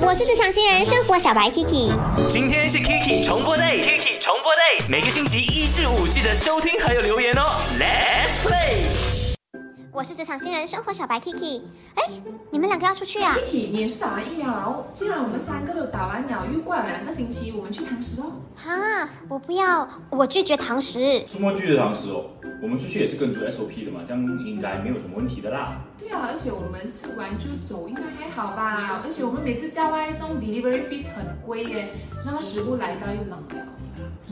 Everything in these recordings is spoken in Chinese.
我是职场新人生活小白 Kiki，今天是 Kiki 重播 day，Kiki 重播 day，每个星期一至五记得收听还有留言哦，Let's play。我是职场新人生活小白 Kiki。哎，你们两个要出去啊？Kiki，你也是打完疫苗，然后既然我们三个都打完了，又过了两个星期，我们去堂食哦。哈，我不要，我拒绝堂食。什么拒绝堂食哦？我们出去也是跟足 SOP 的嘛，这样应该没有什么问题的啦。对啊，而且我们吃完就走，应该还好吧？而且我们每次叫外送 delivery fees 很贵耶，那个食物来到又冷了。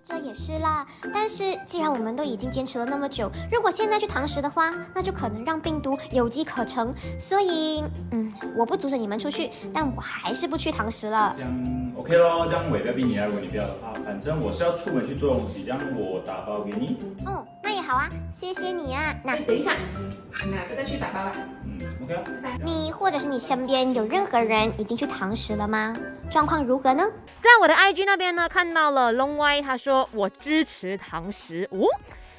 这也是啦，但是既然我们都已经坚持了那么久，如果现在去堂食的话，那就可能让病毒有机可乘。所以，嗯，我不阻止你们出去，但我还是不去堂食了。这样 OK 咯，这样我也不要逼你啊。如果你不要的话，反正我是要出门去做东西，这样我打包给你。哦，那也好啊，谢谢你啊。那哎，等一下，那这个去打包吧。嗯，OK 啊。拜拜。你或者是你身边有任何人已经去堂食了吗？状况如何呢？在我的 IG 那边呢，看到了 Long Y，他说我支持堂食哦，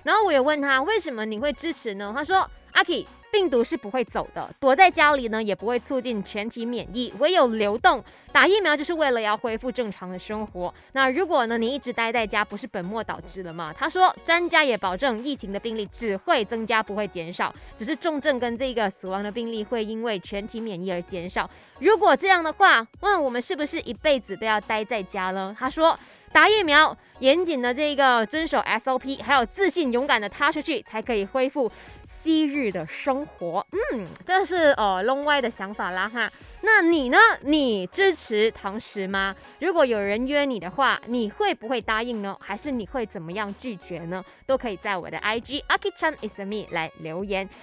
然后我也问他为什么你会支持呢？他说阿 K。病毒是不会走的，躲在家里呢也不会促进全体免疫，唯有流动。打疫苗就是为了要恢复正常的生活。那如果呢你一直待在家，不是本末倒置了吗？他说专家也保证疫情的病例只会增加，不会减少，只是重症跟这个死亡的病例会因为全体免疫而减少。如果这样的话，问我们是不是一辈子都要待在家呢？他说打疫苗。严谨的这个遵守 SOP，还有自信勇敢的踏出去，才可以恢复昔日的生活。嗯，这是呃 Long Y 的想法啦哈。那你呢？你支持堂食吗？如果有人约你的话，你会不会答应呢？还是你会怎么样拒绝呢？都可以在我的 IG Aki Chan is me 来留言。